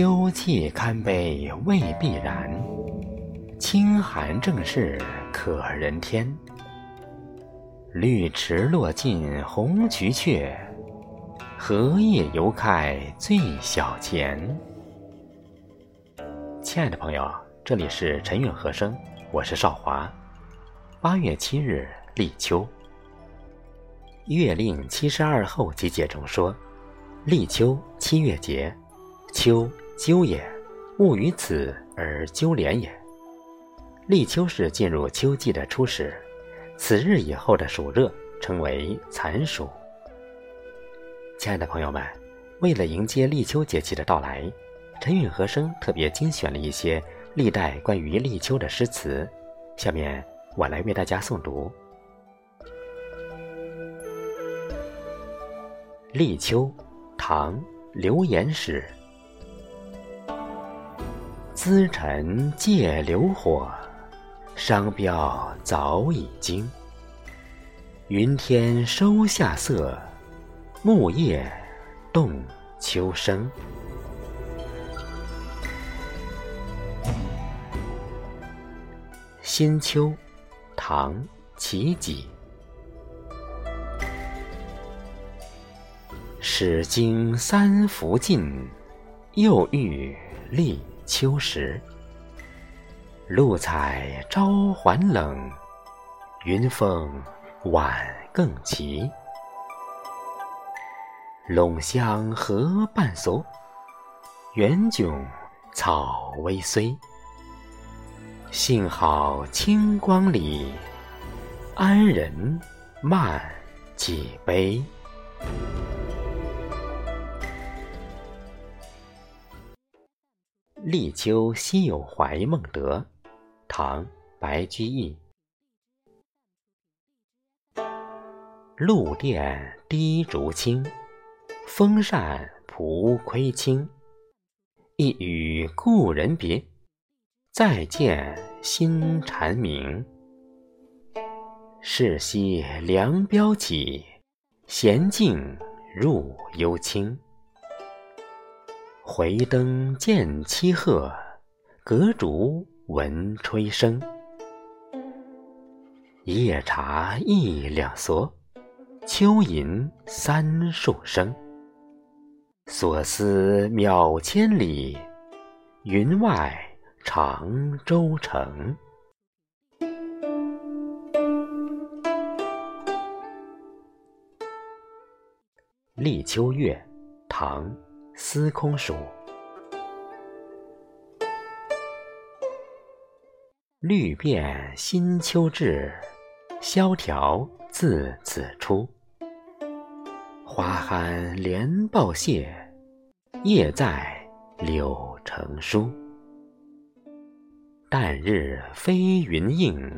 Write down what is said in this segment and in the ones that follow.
秋气堪悲未必然，清寒正是可人天。绿池落尽红菊雀，荷叶犹开最小钱。亲爱的朋友，这里是陈韵和声，我是少华。八月七日立秋，《月令七十二候集解》中说：“立秋，七月节，秋，秋也。物于此而鸠连也。”立秋是进入秋季的初始，此日以后的暑热称为残暑。亲爱的朋友们，为了迎接立秋节气的到来。陈韵和声特别精选了一些历代关于立秋的诗词，下面我来为大家诵读。立秋，唐·刘演史。资尘借流火，商标早已经。云天收夏色，木叶动秋声。《新秋》唐·齐己。始经三伏尽，又遇立秋时。露彩朝还冷，云风晚更齐。陇乡何半俗，原迥草微衰。幸好清光里，安人慢几杯。立秋西有怀孟德，唐·白居易。露殿低竹青，风扇蒲葵青。一语故人别。再见新蝉鸣，是夕凉标起，闲静入幽清。回灯见七鹤，隔竹闻吹声。夜茶一两蓑，秋吟三数声。所思渺千里，云外。长洲城。立秋月，唐·司空曙。绿遍新秋至，萧条自此出。花酣连抱谢，叶在柳成书。淡日飞云映，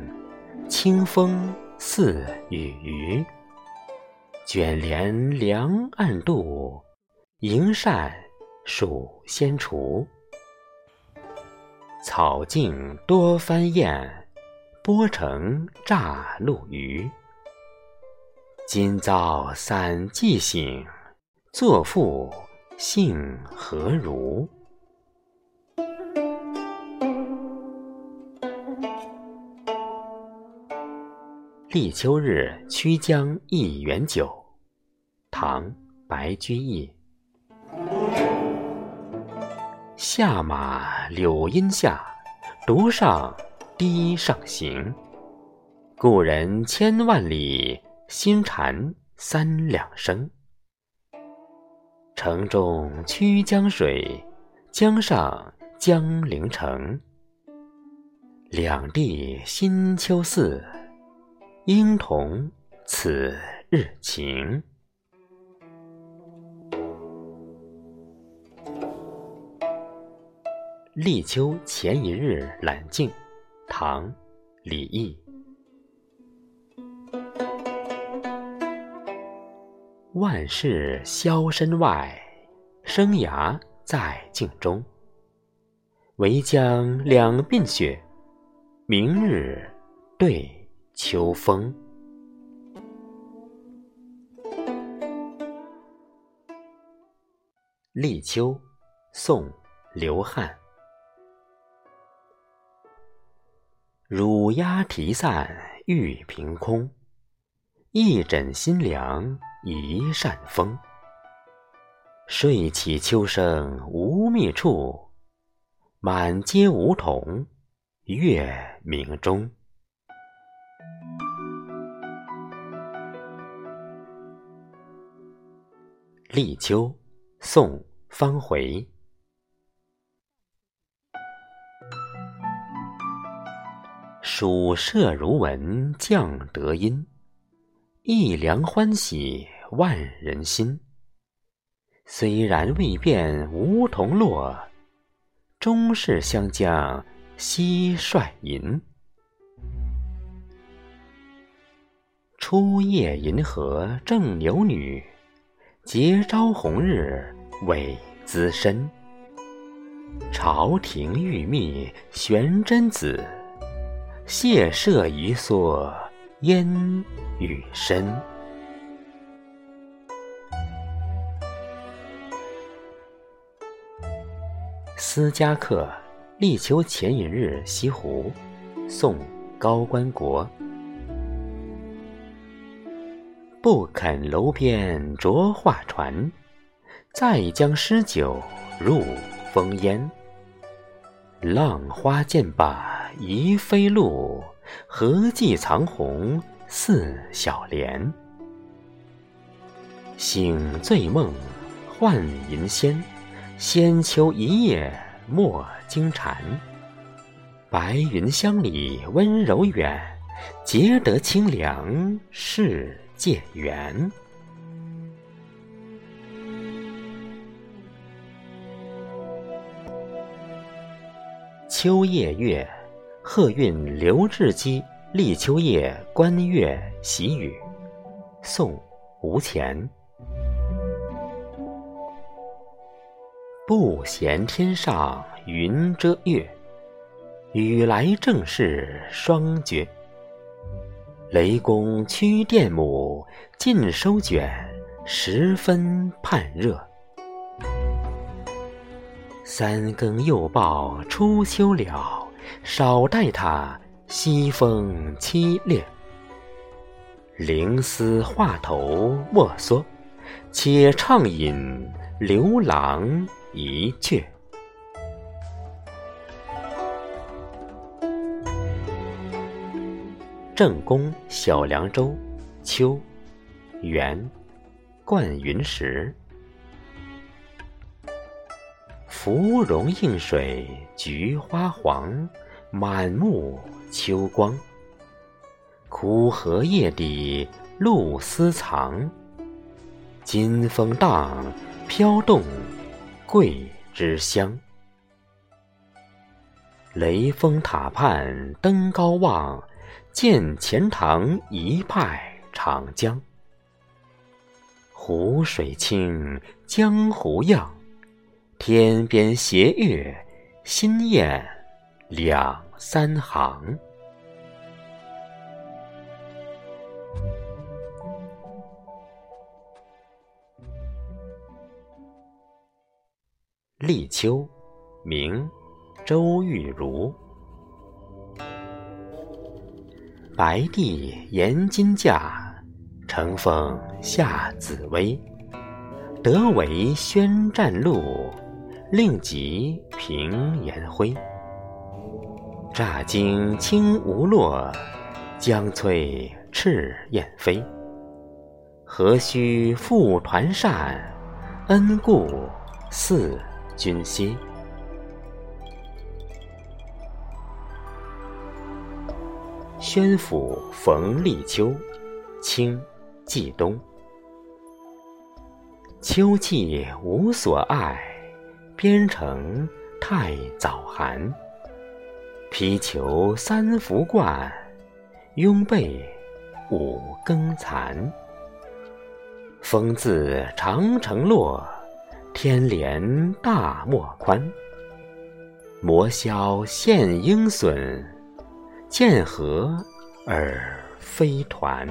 清风似雨余。卷帘凉暗度，迎扇数先除。草径多翻燕，波城乍露鱼。今朝散寄醒，作赋幸何如？立秋日曲江一园酒，唐·白居易。下马柳荫下，独上堤上行。故人千万里，新蝉三两声。城中曲江水，江上江陵城。两地新秋似。应同此日晴。立秋前一日揽镜，唐·李益。万事销身外，生涯在镜中。唯将两鬓雪，明日对。秋风，立秋，宋·刘汉。乳鸦啼散玉屏空，一枕新凉一扇风。睡起秋声无觅处，满街梧桐月明中。立秋，宋·方回。暑摄如蚊降德阴，一凉欢喜万人心。虽然未变梧桐落，终是湘江蟋蟀吟。初夜银河正牛女。节朝红日伟姿深，朝廷玉密玄真子，谢舍一蓑烟雨深。思家客，立秋前一日西湖，宋·高观国。不肯楼边着画船，再将诗酒入风烟。浪花渐罢疑飞路，何计藏红似小莲？醒醉梦幻银仙，仙秋一夜莫惊蝉。白云乡里温柔远，结得清凉是。界缘。秋夜月，贺韵刘志基立秋夜观月喜雨。宋·吴乾。不嫌天上云遮月，雨来正是霜绝。雷公驱电母，尽收卷，十分盼热。三更又报初秋了，少待他西风凄冽。灵思画头莫缩，且畅饮刘郎一阙。正宫小凉州，秋，元，灌云石。芙蓉映水菊花黄，满目秋光。枯荷叶底露丝藏，金风荡，飘动桂枝香。雷峰塔畔登高望。见钱塘一派长江，湖水清，江湖漾，天边斜月，心雁两三行。立秋，明，周玉如。白帝延金驾，乘风下紫薇。得为宣战路，令己平颜辉。乍惊轻无落，将摧赤燕飞。何须复团扇，恩顾似君心。宣府逢立秋，清，季冬。秋气无所爱，边城太早寒。披裘三伏惯，拥被五更残。风自长城落，天连大漠宽。魔消现鹰隼。见和而非团。